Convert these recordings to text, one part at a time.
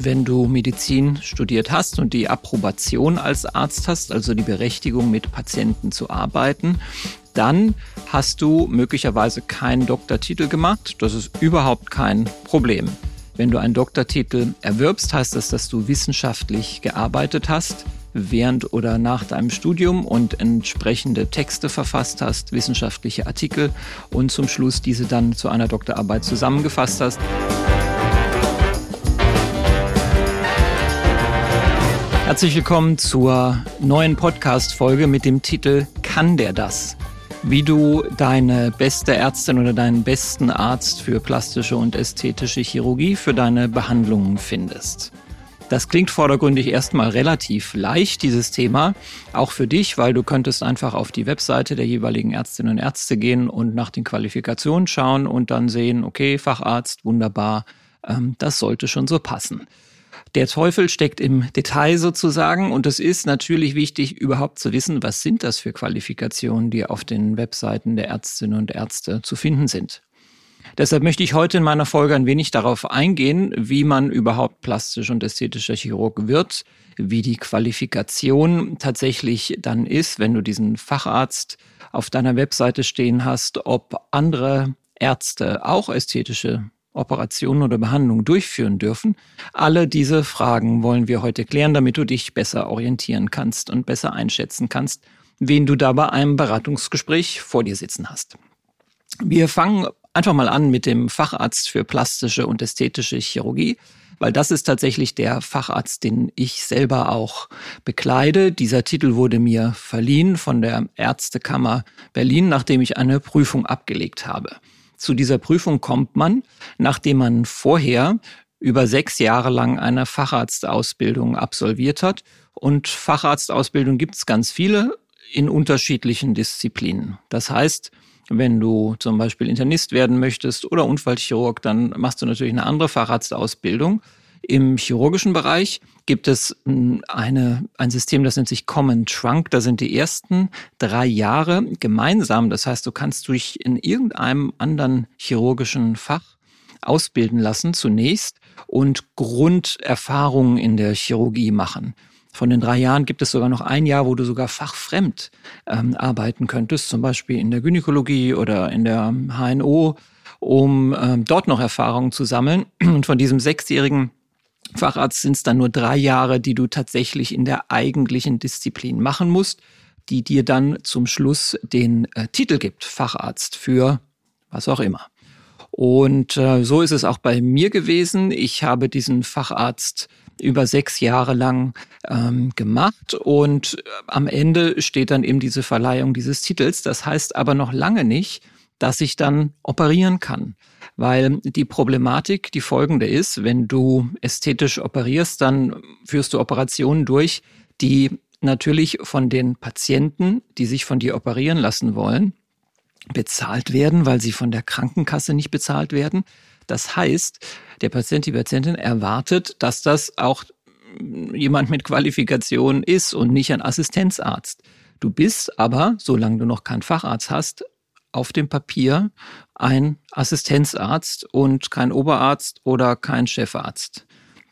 wenn du Medizin studiert hast und die Approbation als Arzt hast, also die Berechtigung mit Patienten zu arbeiten, dann hast du möglicherweise keinen Doktortitel gemacht. Das ist überhaupt kein Problem. Wenn du einen Doktortitel erwirbst, heißt das, dass du wissenschaftlich gearbeitet hast während oder nach deinem Studium und entsprechende Texte verfasst hast, wissenschaftliche Artikel und zum Schluss diese dann zu einer Doktorarbeit zusammengefasst hast. Herzlich willkommen zur neuen Podcast-Folge mit dem Titel Kann der das? Wie du deine beste Ärztin oder deinen besten Arzt für plastische und ästhetische Chirurgie für deine Behandlungen findest. Das klingt vordergründig erstmal relativ leicht, dieses Thema, auch für dich, weil du könntest einfach auf die Webseite der jeweiligen Ärztinnen und Ärzte gehen und nach den Qualifikationen schauen und dann sehen, okay, Facharzt, wunderbar, ähm, das sollte schon so passen. Der Teufel steckt im Detail sozusagen und es ist natürlich wichtig, überhaupt zu wissen, was sind das für Qualifikationen, die auf den Webseiten der Ärztinnen und Ärzte zu finden sind. Deshalb möchte ich heute in meiner Folge ein wenig darauf eingehen, wie man überhaupt plastisch und ästhetischer Chirurg wird, wie die Qualifikation tatsächlich dann ist, wenn du diesen Facharzt auf deiner Webseite stehen hast, ob andere Ärzte auch ästhetische Operationen oder Behandlungen durchführen dürfen. Alle diese Fragen wollen wir heute klären, damit du dich besser orientieren kannst und besser einschätzen kannst, wen du da bei einem Beratungsgespräch vor dir sitzen hast. Wir fangen einfach mal an mit dem Facharzt für plastische und ästhetische Chirurgie, weil das ist tatsächlich der Facharzt, den ich selber auch bekleide. Dieser Titel wurde mir verliehen von der Ärztekammer Berlin, nachdem ich eine Prüfung abgelegt habe. Zu dieser Prüfung kommt man, nachdem man vorher über sechs Jahre lang eine Facharztausbildung absolviert hat. Und Facharztausbildung gibt es ganz viele in unterschiedlichen Disziplinen. Das heißt, wenn du zum Beispiel Internist werden möchtest oder Unfallchirurg, dann machst du natürlich eine andere Facharztausbildung. Im chirurgischen Bereich gibt es hm, eine, ein System, das nennt sich Common Trunk. Da sind die ersten drei Jahre gemeinsam. Das heißt, du kannst dich in irgendeinem anderen chirurgischen Fach ausbilden lassen zunächst und Grunderfahrungen in der Chirurgie machen. Von den drei Jahren gibt es sogar noch ein Jahr, wo du sogar fachfremd ähm, arbeiten könntest, zum Beispiel in der Gynäkologie oder in der HNO, um ähm, dort noch Erfahrungen zu sammeln. Und von diesem sechsjährigen Facharzt sind es dann nur drei Jahre, die du tatsächlich in der eigentlichen Disziplin machen musst, die dir dann zum Schluss den äh, Titel gibt, Facharzt für was auch immer. Und äh, so ist es auch bei mir gewesen. Ich habe diesen Facharzt über sechs Jahre lang ähm, gemacht und äh, am Ende steht dann eben diese Verleihung dieses Titels. Das heißt aber noch lange nicht, dass ich dann operieren kann. Weil die Problematik die folgende ist, wenn du ästhetisch operierst, dann führst du Operationen durch, die natürlich von den Patienten, die sich von dir operieren lassen wollen, bezahlt werden, weil sie von der Krankenkasse nicht bezahlt werden. Das heißt, der Patient, die Patientin erwartet, dass das auch jemand mit Qualifikation ist und nicht ein Assistenzarzt. Du bist aber, solange du noch keinen Facharzt hast, auf dem Papier ein Assistenzarzt und kein Oberarzt oder kein Chefarzt.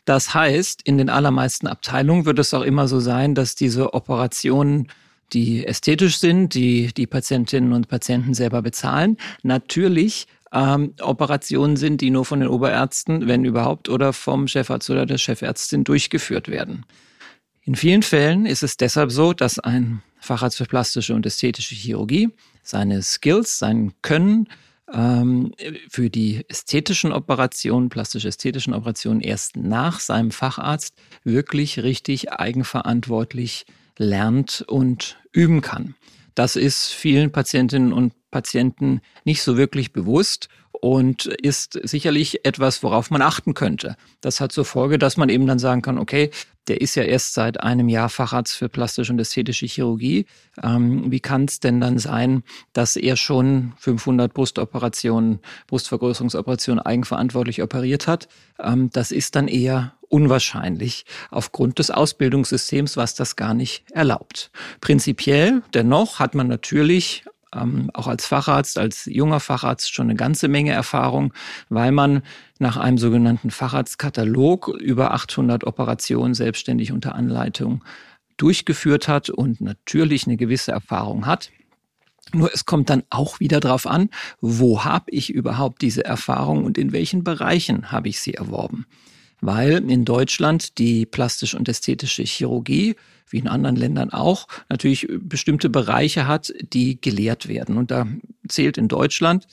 Das heißt, in den allermeisten Abteilungen wird es auch immer so sein, dass diese Operationen, die ästhetisch sind, die die Patientinnen und Patienten selber bezahlen, natürlich ähm, Operationen sind, die nur von den Oberärzten, wenn überhaupt, oder vom Chefarzt oder der Chefärztin durchgeführt werden. In vielen Fällen ist es deshalb so, dass ein Facharzt für plastische und ästhetische Chirurgie seine Skills, sein Können ähm, für die ästhetischen Operationen, plastisch-ästhetischen Operationen erst nach seinem Facharzt wirklich richtig eigenverantwortlich lernt und üben kann. Das ist vielen Patientinnen und Patienten nicht so wirklich bewusst und ist sicherlich etwas, worauf man achten könnte. Das hat zur Folge, dass man eben dann sagen kann, okay, der ist ja erst seit einem Jahr Facharzt für plastische und ästhetische Chirurgie. Ähm, wie kann es denn dann sein, dass er schon 500 Brustoperationen, Brustvergrößerungsoperationen eigenverantwortlich operiert hat? Ähm, das ist dann eher unwahrscheinlich aufgrund des Ausbildungssystems, was das gar nicht erlaubt. Prinzipiell dennoch hat man natürlich ähm, auch als Facharzt, als junger Facharzt schon eine ganze Menge Erfahrung, weil man nach einem sogenannten Facharztkatalog über 800 Operationen selbstständig unter Anleitung durchgeführt hat und natürlich eine gewisse Erfahrung hat. Nur es kommt dann auch wieder darauf an, wo habe ich überhaupt diese Erfahrung und in welchen Bereichen habe ich sie erworben. Weil in Deutschland die plastische und ästhetische Chirurgie, wie in anderen Ländern auch, natürlich bestimmte Bereiche hat, die gelehrt werden. Und da zählt in Deutschland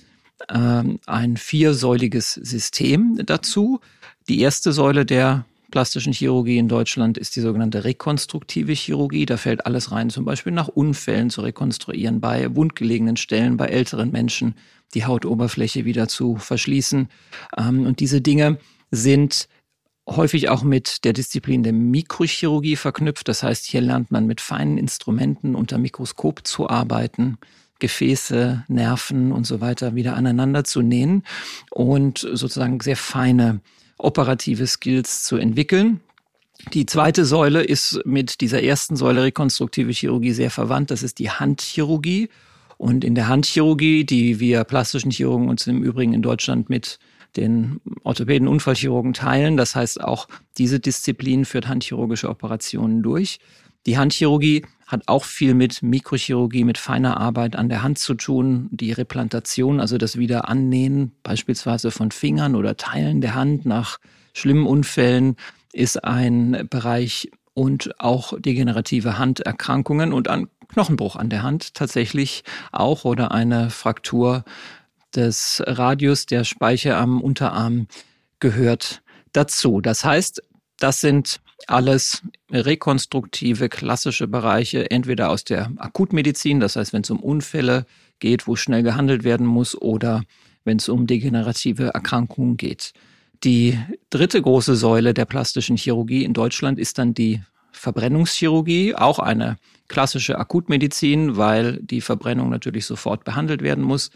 äh, ein viersäuliges System dazu. Die erste Säule der plastischen Chirurgie in Deutschland ist die sogenannte rekonstruktive Chirurgie. Da fällt alles rein, zum Beispiel nach Unfällen zu rekonstruieren, bei wundgelegenen Stellen, bei älteren Menschen die Hautoberfläche wieder zu verschließen. Ähm, und diese Dinge sind häufig auch mit der Disziplin der Mikrochirurgie verknüpft. Das heißt, hier lernt man mit feinen Instrumenten unter Mikroskop zu arbeiten. Gefäße, Nerven und so weiter wieder aneinander zu nähen und sozusagen sehr feine operative Skills zu entwickeln. Die zweite Säule ist mit dieser ersten Säule rekonstruktive Chirurgie sehr verwandt. Das ist die Handchirurgie. Und in der Handchirurgie, die wir plastischen Chirurgen uns im Übrigen in Deutschland mit den Orthopäden Unfallchirurgen teilen. Das heißt, auch diese Disziplin führt handchirurgische Operationen durch. Die Handchirurgie hat auch viel mit Mikrochirurgie, mit feiner Arbeit an der Hand zu tun. Die Replantation, also das Wiederannähen beispielsweise von Fingern oder Teilen der Hand nach schlimmen Unfällen, ist ein Bereich und auch degenerative Handerkrankungen und an Knochenbruch an der Hand tatsächlich auch oder eine Fraktur des Radius der Speiche am Unterarm gehört dazu. Das heißt, das sind alles rekonstruktive, klassische Bereiche, entweder aus der Akutmedizin, das heißt, wenn es um Unfälle geht, wo schnell gehandelt werden muss, oder wenn es um degenerative Erkrankungen geht. Die dritte große Säule der plastischen Chirurgie in Deutschland ist dann die Verbrennungschirurgie, auch eine klassische Akutmedizin, weil die Verbrennung natürlich sofort behandelt werden muss.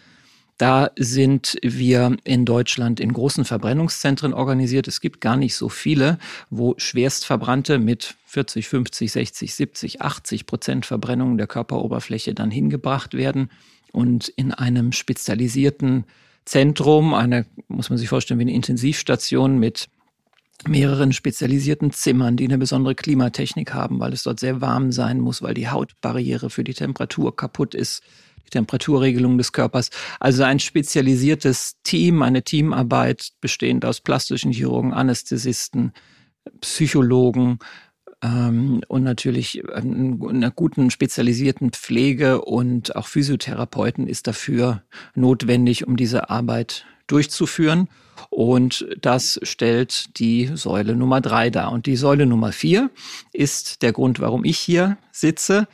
Da sind wir in Deutschland in großen Verbrennungszentren organisiert. Es gibt gar nicht so viele, wo Schwerstverbrannte mit 40, 50, 60, 70, 80 Prozent Verbrennung der Körperoberfläche dann hingebracht werden und in einem spezialisierten Zentrum, eine, muss man sich vorstellen, wie eine Intensivstation mit mehreren spezialisierten Zimmern, die eine besondere Klimatechnik haben, weil es dort sehr warm sein muss, weil die Hautbarriere für die Temperatur kaputt ist Temperaturregelung des Körpers. Also ein spezialisiertes Team, eine Teamarbeit bestehend aus plastischen Chirurgen, Anästhesisten, Psychologen ähm, und natürlich einer guten spezialisierten Pflege und auch Physiotherapeuten ist dafür notwendig, um diese Arbeit durchzuführen. Und das stellt die Säule Nummer drei dar. Und die Säule Nummer vier ist der Grund, warum ich hier sitze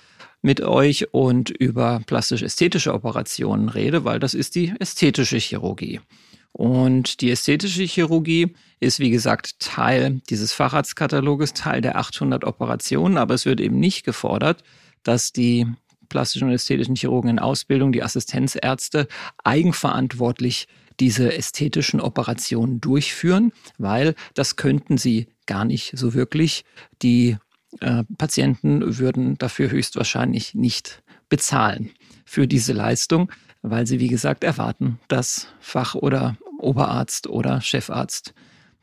mit euch und über plastisch-ästhetische Operationen rede, weil das ist die ästhetische Chirurgie. Und die ästhetische Chirurgie ist, wie gesagt, Teil dieses Facharztkataloges, Teil der 800 Operationen, aber es wird eben nicht gefordert, dass die plastischen und ästhetischen Chirurgen in Ausbildung, die Assistenzärzte, eigenverantwortlich diese ästhetischen Operationen durchführen, weil das könnten sie gar nicht so wirklich. Die äh, Patienten würden dafür höchstwahrscheinlich nicht bezahlen für diese Leistung, weil sie, wie gesagt, erwarten, dass Fach- oder Oberarzt oder Chefarzt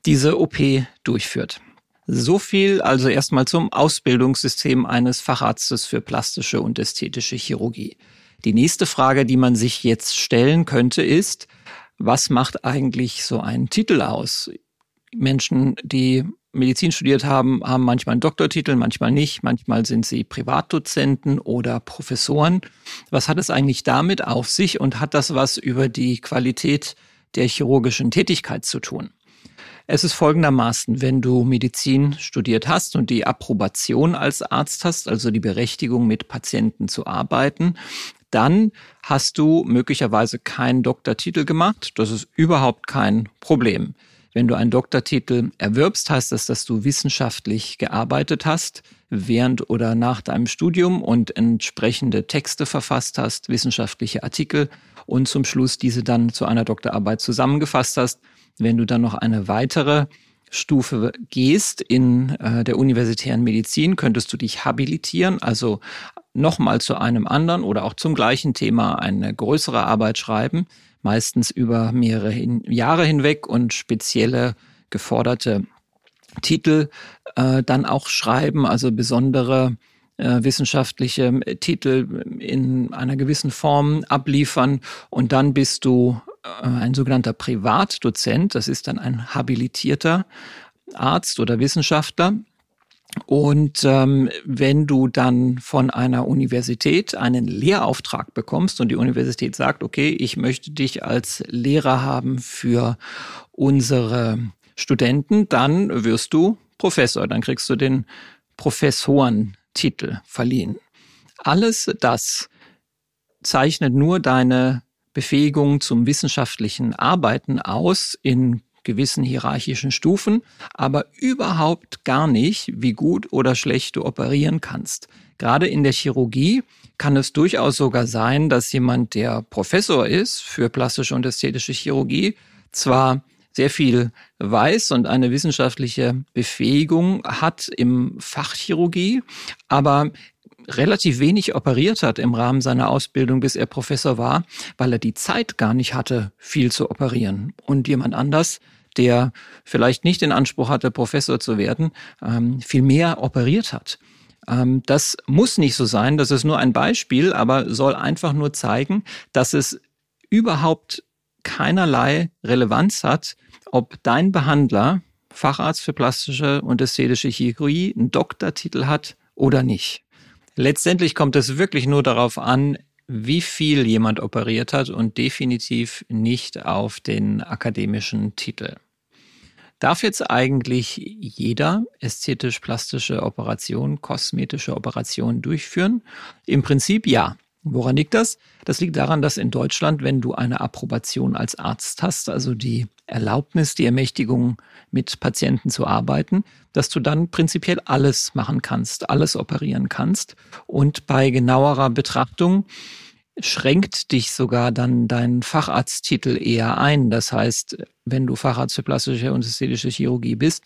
diese OP durchführt. So viel also erstmal zum Ausbildungssystem eines Facharztes für plastische und ästhetische Chirurgie. Die nächste Frage, die man sich jetzt stellen könnte, ist, was macht eigentlich so ein Titel aus? Menschen, die Medizin studiert haben, haben manchmal einen Doktortitel, manchmal nicht. Manchmal sind sie Privatdozenten oder Professoren. Was hat es eigentlich damit auf sich und hat das was über die Qualität der chirurgischen Tätigkeit zu tun? Es ist folgendermaßen, wenn du Medizin studiert hast und die Approbation als Arzt hast, also die Berechtigung mit Patienten zu arbeiten, dann hast du möglicherweise keinen Doktortitel gemacht. Das ist überhaupt kein Problem. Wenn du einen Doktortitel erwirbst, heißt das, dass du wissenschaftlich gearbeitet hast während oder nach deinem Studium und entsprechende Texte verfasst hast, wissenschaftliche Artikel und zum Schluss diese dann zu einer Doktorarbeit zusammengefasst hast. Wenn du dann noch eine weitere Stufe gehst in äh, der universitären Medizin, könntest du dich habilitieren, also nochmal zu einem anderen oder auch zum gleichen Thema eine größere Arbeit schreiben, meistens über mehrere hin Jahre hinweg und spezielle geforderte Titel äh, dann auch schreiben, also besondere äh, wissenschaftliche Titel in einer gewissen Form abliefern und dann bist du äh, ein sogenannter Privatdozent, das ist dann ein habilitierter Arzt oder Wissenschaftler. Und ähm, wenn du dann von einer Universität einen Lehrauftrag bekommst und die Universität sagt, okay, ich möchte dich als Lehrer haben für unsere Studenten, dann wirst du Professor, dann kriegst du den Professorentitel verliehen. Alles das zeichnet nur deine Befähigung zum wissenschaftlichen Arbeiten aus in gewissen hierarchischen Stufen, aber überhaupt gar nicht, wie gut oder schlecht du operieren kannst. Gerade in der Chirurgie kann es durchaus sogar sein, dass jemand, der Professor ist für plastische und ästhetische Chirurgie, zwar sehr viel weiß und eine wissenschaftliche Befähigung hat im Fach Chirurgie, aber relativ wenig operiert hat im Rahmen seiner Ausbildung, bis er Professor war, weil er die Zeit gar nicht hatte, viel zu operieren. Und jemand anders, der vielleicht nicht den Anspruch hatte, Professor zu werden, ähm, viel mehr operiert hat. Ähm, das muss nicht so sein, das ist nur ein Beispiel, aber soll einfach nur zeigen, dass es überhaupt keinerlei Relevanz hat, ob dein Behandler, Facharzt für plastische und ästhetische Chirurgie, einen Doktortitel hat oder nicht. Letztendlich kommt es wirklich nur darauf an, wie viel jemand operiert hat und definitiv nicht auf den akademischen Titel. Darf jetzt eigentlich jeder ästhetisch-plastische Operation, kosmetische Operation durchführen? Im Prinzip ja. Woran liegt das? Das liegt daran, dass in Deutschland, wenn du eine Approbation als Arzt hast, also die Erlaubnis, die Ermächtigung, mit Patienten zu arbeiten, dass du dann prinzipiell alles machen kannst, alles operieren kannst. Und bei genauerer Betrachtung schränkt dich sogar dann dein Facharzttitel eher ein. Das heißt, wenn du Facharzt für plastische und ästhetische Chirurgie bist,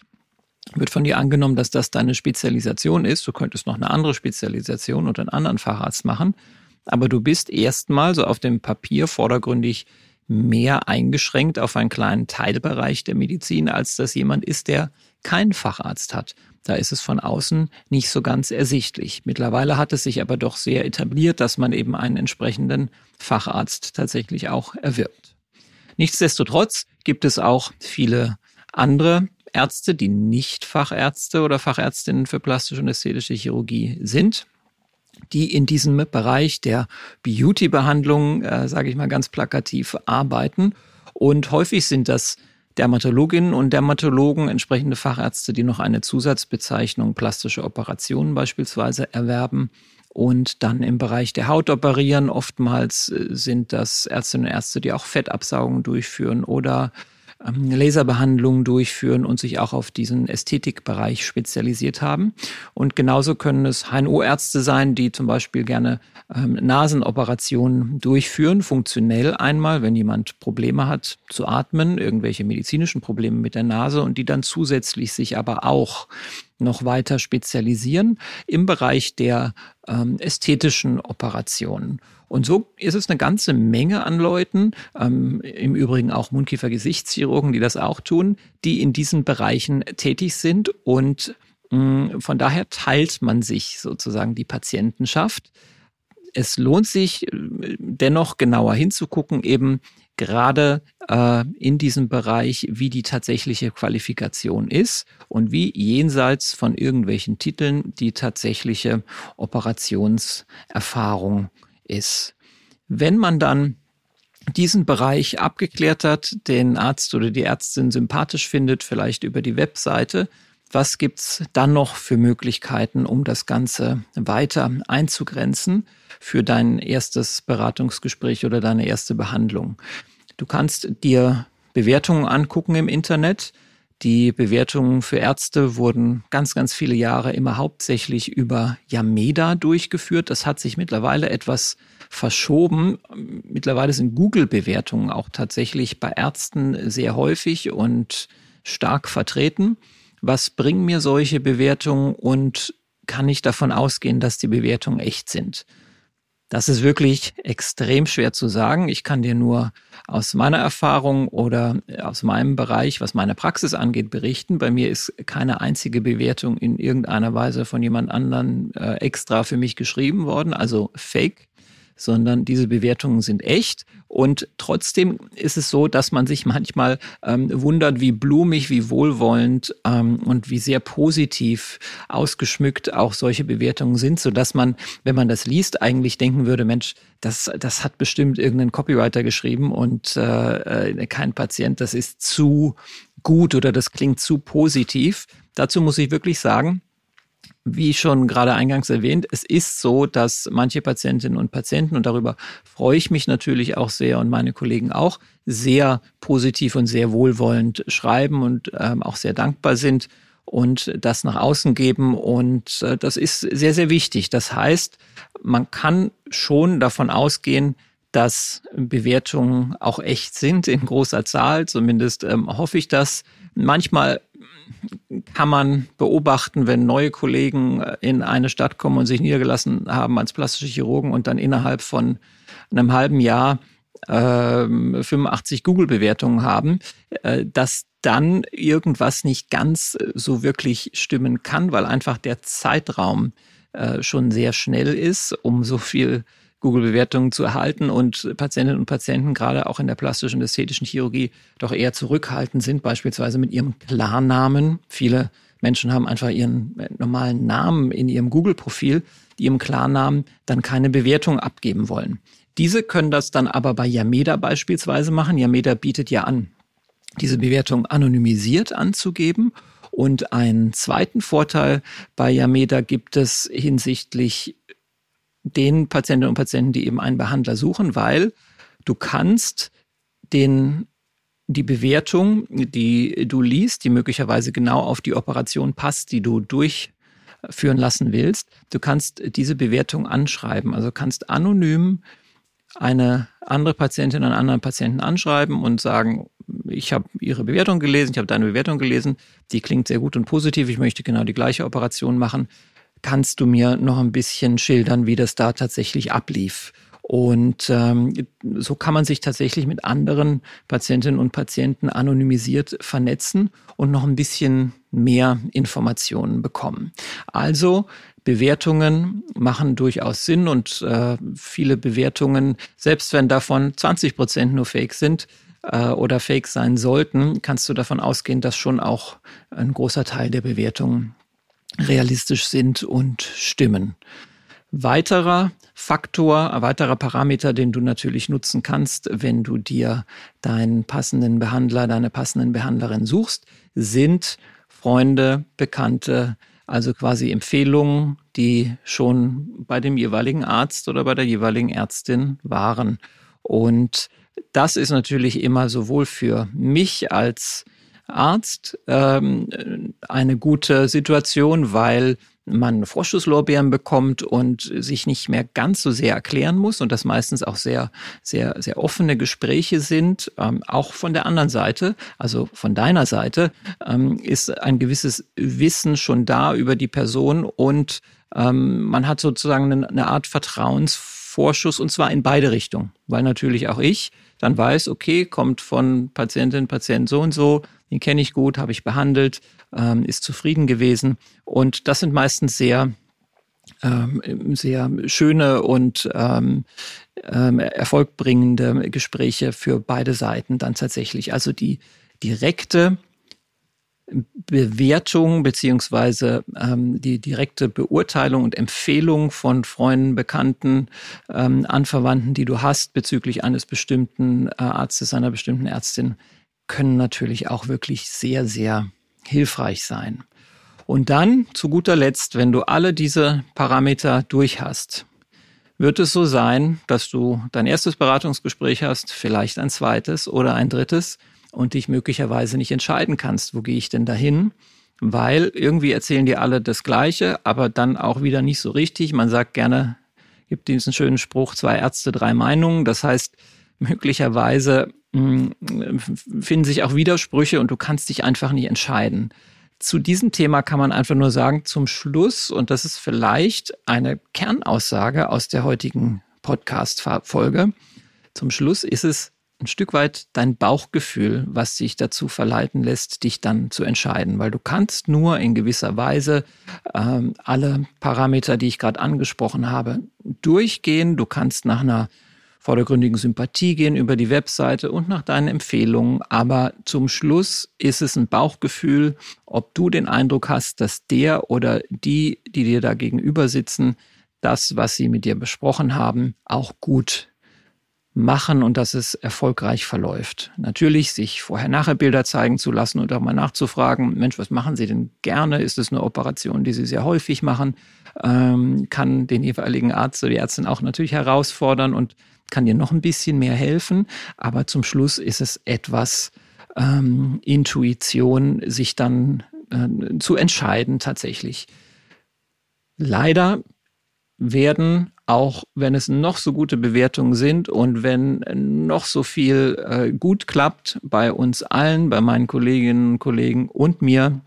wird von dir angenommen, dass das deine Spezialisation ist. Du könntest noch eine andere Spezialisation oder einen anderen Facharzt machen. Aber du bist erstmal so auf dem Papier vordergründig mehr eingeschränkt auf einen kleinen Teilbereich der Medizin, als dass jemand ist, der keinen Facharzt hat. Da ist es von außen nicht so ganz ersichtlich. Mittlerweile hat es sich aber doch sehr etabliert, dass man eben einen entsprechenden Facharzt tatsächlich auch erwirbt. Nichtsdestotrotz gibt es auch viele andere Ärzte, die nicht Fachärzte oder Fachärztinnen für plastische und ästhetische Chirurgie sind die in diesem Bereich der Beauty-Behandlung, äh, sage ich mal ganz plakativ, arbeiten. Und häufig sind das Dermatologinnen und Dermatologen, entsprechende Fachärzte, die noch eine Zusatzbezeichnung plastische Operationen beispielsweise erwerben und dann im Bereich der Haut operieren. Oftmals äh, sind das Ärztinnen und Ärzte, die auch Fettabsaugungen durchführen oder ähm, Laserbehandlungen durchführen und sich auch auf diesen Ästhetikbereich spezialisiert haben. Und genauso können es HNO-Ärzte sein, die zum Beispiel gerne ähm, Nasenoperationen durchführen, funktionell einmal, wenn jemand Probleme hat zu atmen, irgendwelche medizinischen Probleme mit der Nase und die dann zusätzlich sich aber auch noch weiter spezialisieren im Bereich der ähm, ästhetischen Operationen. Und so ist es eine ganze Menge an Leuten, ähm, im Übrigen auch Mundkiefer-Gesichtschirurgen, die das auch tun, die in diesen Bereichen tätig sind. Und mh, mm, von daher teilt man sich sozusagen die Patientenschaft. Es lohnt sich äh, dennoch genauer hinzugucken, eben gerade äh, in diesem Bereich, wie die tatsächliche Qualifikation ist und wie jenseits von irgendwelchen Titeln die tatsächliche Operationserfahrung ist. Wenn man dann diesen Bereich abgeklärt hat, den Arzt oder die Ärztin sympathisch findet, vielleicht über die Webseite, was gibt's dann noch für Möglichkeiten, um das Ganze weiter einzugrenzen für dein erstes Beratungsgespräch oder deine erste Behandlung? Du kannst dir Bewertungen angucken im Internet. Die Bewertungen für Ärzte wurden ganz, ganz viele Jahre immer hauptsächlich über Yameda durchgeführt. Das hat sich mittlerweile etwas verschoben. Mittlerweile sind Google-Bewertungen auch tatsächlich bei Ärzten sehr häufig und stark vertreten. Was bringen mir solche Bewertungen und kann ich davon ausgehen, dass die Bewertungen echt sind? Das ist wirklich extrem schwer zu sagen. Ich kann dir nur aus meiner Erfahrung oder aus meinem Bereich, was meine Praxis angeht, berichten. Bei mir ist keine einzige Bewertung in irgendeiner Weise von jemand anderen äh, extra für mich geschrieben worden, also fake sondern diese Bewertungen sind echt. Und trotzdem ist es so, dass man sich manchmal ähm, wundert, wie blumig, wie wohlwollend ähm, und wie sehr positiv ausgeschmückt auch solche Bewertungen sind, so dass man, wenn man das liest, eigentlich denken würde, Mensch, das, das hat bestimmt irgendein Copywriter geschrieben und äh, äh kein Patient, das ist zu gut oder das klingt zu positiv. Dazu muss ich wirklich sagen, wie schon gerade eingangs erwähnt, es ist so, dass manche Patientinnen und Patienten, und darüber freue ich mich natürlich auch sehr und meine Kollegen auch, sehr positiv und sehr wohlwollend schreiben und ähm, auch sehr dankbar sind und das nach außen geben. Und äh, das ist sehr, sehr wichtig. Das heißt, man kann schon davon ausgehen, dass Bewertungen auch echt sind in großer Zahl. Zumindest ähm, hoffe ich das. Manchmal kann man beobachten, wenn neue Kollegen äh, in eine Stadt kommen und sich niedergelassen haben als plastische Chirurgen und dann innerhalb von einem halben Jahr äh, 85 Google-Bewertungen haben, äh, dass dann irgendwas nicht ganz äh, so wirklich stimmen kann, weil einfach der Zeitraum äh, schon sehr schnell ist, um so viel Google-Bewertungen zu erhalten und Patientinnen und Patienten gerade auch in der plastischen und ästhetischen Chirurgie doch eher zurückhaltend sind, beispielsweise mit ihrem Klarnamen. Viele Menschen haben einfach ihren normalen Namen in ihrem Google-Profil, ihrem Klarnamen dann keine Bewertung abgeben wollen. Diese können das dann aber bei Yameda beispielsweise machen. Yameda bietet ja an, diese Bewertung anonymisiert anzugeben. Und einen zweiten Vorteil bei Yameda gibt es hinsichtlich den Patientinnen und Patienten, die eben einen Behandler suchen, weil du kannst den die Bewertung, die du liest, die möglicherweise genau auf die Operation passt, die du durchführen lassen willst, du kannst diese Bewertung anschreiben. Also kannst anonym eine andere Patientin, einen anderen Patienten anschreiben und sagen, ich habe Ihre Bewertung gelesen, ich habe deine Bewertung gelesen, die klingt sehr gut und positiv, ich möchte genau die gleiche Operation machen kannst du mir noch ein bisschen schildern, wie das da tatsächlich ablief? Und ähm, so kann man sich tatsächlich mit anderen Patientinnen und Patienten anonymisiert vernetzen und noch ein bisschen mehr Informationen bekommen. Also Bewertungen machen durchaus Sinn und äh, viele Bewertungen, selbst wenn davon 20 Prozent nur fake sind, äh, oder fake sein sollten, kannst du davon ausgehen, dass schon auch ein großer Teil der Bewertungen realistisch sind und stimmen. Weiterer Faktor, weiterer Parameter, den du natürlich nutzen kannst, wenn du dir deinen passenden Behandler, deine passenden Behandlerin suchst, sind Freunde, Bekannte, also quasi Empfehlungen, die schon bei dem jeweiligen Arzt oder bei der jeweiligen Ärztin waren. Und das ist natürlich immer sowohl für mich als Arzt ähm, eine gute Situation, weil man Vorschusslorbeeren bekommt und sich nicht mehr ganz so sehr erklären muss und das meistens auch sehr, sehr, sehr offene Gespräche sind. Ähm, auch von der anderen Seite, also von deiner Seite, ähm, ist ein gewisses Wissen schon da über die Person und ähm, man hat sozusagen eine, eine Art Vertrauensvorschuss und zwar in beide Richtungen, weil natürlich auch ich dann weiß, okay, kommt von Patientin, Patient so und so, den kenne ich gut, habe ich behandelt, ähm, ist zufrieden gewesen. Und das sind meistens sehr, ähm, sehr schöne und ähm, ähm, erfolgbringende Gespräche für beide Seiten dann tatsächlich. Also die direkte Bewertung beziehungsweise ähm, die direkte Beurteilung und Empfehlung von Freunden, Bekannten, ähm, Anverwandten, die du hast bezüglich eines bestimmten äh, Arztes, einer bestimmten Ärztin, können natürlich auch wirklich sehr, sehr hilfreich sein. Und dann zu guter Letzt, wenn du alle diese Parameter durch hast, wird es so sein, dass du dein erstes Beratungsgespräch hast, vielleicht ein zweites oder ein drittes und dich möglicherweise nicht entscheiden kannst, wo gehe ich denn dahin? Weil irgendwie erzählen dir alle das Gleiche, aber dann auch wieder nicht so richtig. Man sagt gerne, gibt diesen schönen Spruch, zwei Ärzte, drei Meinungen. Das heißt, möglicherweise hm, finden sich auch Widersprüche und du kannst dich einfach nicht entscheiden. Zu diesem Thema kann man einfach nur sagen, zum Schluss, und das ist vielleicht eine Kernaussage aus der heutigen Podcast-Folge, zum Schluss ist es ein Stück weit dein Bauchgefühl, was dich dazu verleiten lässt, dich dann zu entscheiden, weil du kannst nur in gewisser Weise ähm, alle Parameter, die ich gerade angesprochen habe, durchgehen. Du kannst nach einer vordergründigen Sympathie gehen über die Webseite und nach deinen Empfehlungen. Aber zum Schluss ist es ein Bauchgefühl, ob du den Eindruck hast, dass der oder die, die dir da gegenüber sitzen, das, was sie mit dir besprochen haben, auch gut machen und dass es erfolgreich verläuft. Natürlich sich vorher-nachher Bilder zeigen zu lassen und auch mal nachzufragen, Mensch, was machen Sie denn gerne? Ist es eine Operation, die Sie sehr häufig machen? Ähm, kann den jeweiligen Arzt oder die Ärztin auch natürlich herausfordern und kann dir noch ein bisschen mehr helfen. Aber zum Schluss ist es etwas ähm, Intuition, sich dann äh, zu entscheiden tatsächlich. Leider werden, auch wenn es noch so gute Bewertungen sind und wenn noch so viel äh, gut klappt bei uns allen, bei meinen Kolleginnen und Kollegen und mir,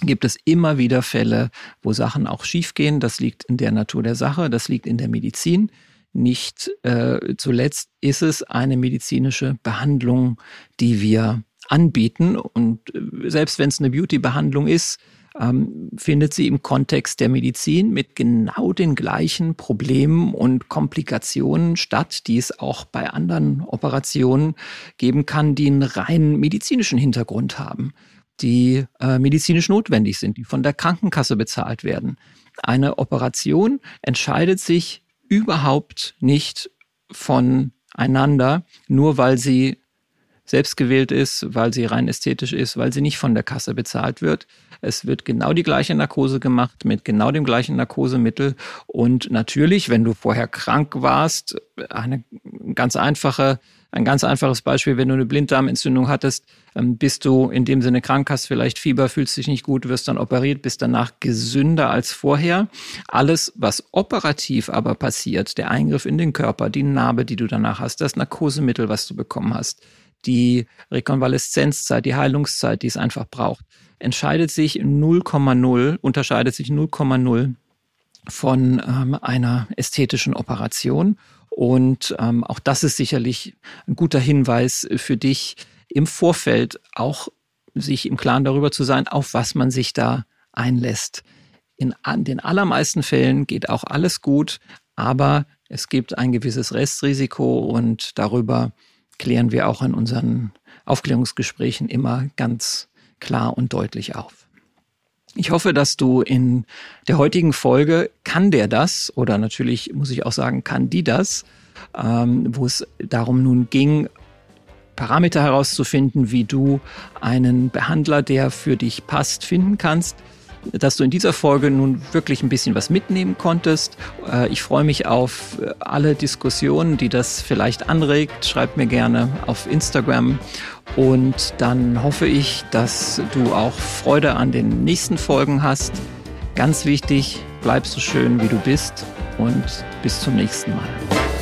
gibt es immer wieder Fälle, wo Sachen auch schiefgehen. Das liegt in der Natur der Sache, das liegt in der Medizin. Nicht äh, zuletzt ist es eine medizinische Behandlung, die wir anbieten. Und äh, selbst wenn es eine Beauty-Behandlung ist, ähm, findet sie im Kontext der Medizin mit genau den gleichen Problemen und Komplikationen statt, die es auch bei anderen Operationen geben kann, die einen rein medizinischen Hintergrund haben, die äh, medizinisch notwendig sind, die von der Krankenkasse bezahlt werden. Eine Operation entscheidet sich überhaupt nicht voneinander, nur weil sie selbstgewählt ist, weil sie rein ästhetisch ist, weil sie nicht von der Kasse bezahlt wird. Es wird genau die gleiche Narkose gemacht mit genau dem gleichen Narkosemittel. Und natürlich, wenn du vorher krank warst, eine ganz einfache ein ganz einfaches Beispiel, wenn du eine Blinddarmentzündung hattest, ähm, bist du in dem Sinne krank, hast vielleicht Fieber, fühlst dich nicht gut, wirst dann operiert, bist danach gesünder als vorher. Alles, was operativ aber passiert, der Eingriff in den Körper, die Narbe, die du danach hast, das Narkosemittel, was du bekommen hast, die Rekonvaleszenzzeit, die Heilungszeit, die es einfach braucht, entscheidet sich 0,0, unterscheidet sich 0,0 von ähm, einer ästhetischen Operation. Und ähm, auch das ist sicherlich ein guter Hinweis für dich, im Vorfeld auch sich im Klaren darüber zu sein, auf was man sich da einlässt. In den allermeisten Fällen geht auch alles gut, aber es gibt ein gewisses Restrisiko und darüber klären wir auch in unseren Aufklärungsgesprächen immer ganz klar und deutlich auf. Ich hoffe, dass du in der heutigen Folge kann der das? Oder natürlich muss ich auch sagen, kann die das, ähm, wo es darum nun ging, Parameter herauszufinden, wie du einen Behandler, der für dich passt, finden kannst dass du in dieser Folge nun wirklich ein bisschen was mitnehmen konntest. Äh, ich freue mich auf äh, alle Diskussionen, die das vielleicht anregt. Schreib mir gerne auf Instagram. Und dann hoffe ich, dass du auch Freude an den nächsten Folgen hast. Ganz wichtig, bleib so schön, wie du bist und bis zum nächsten Mal.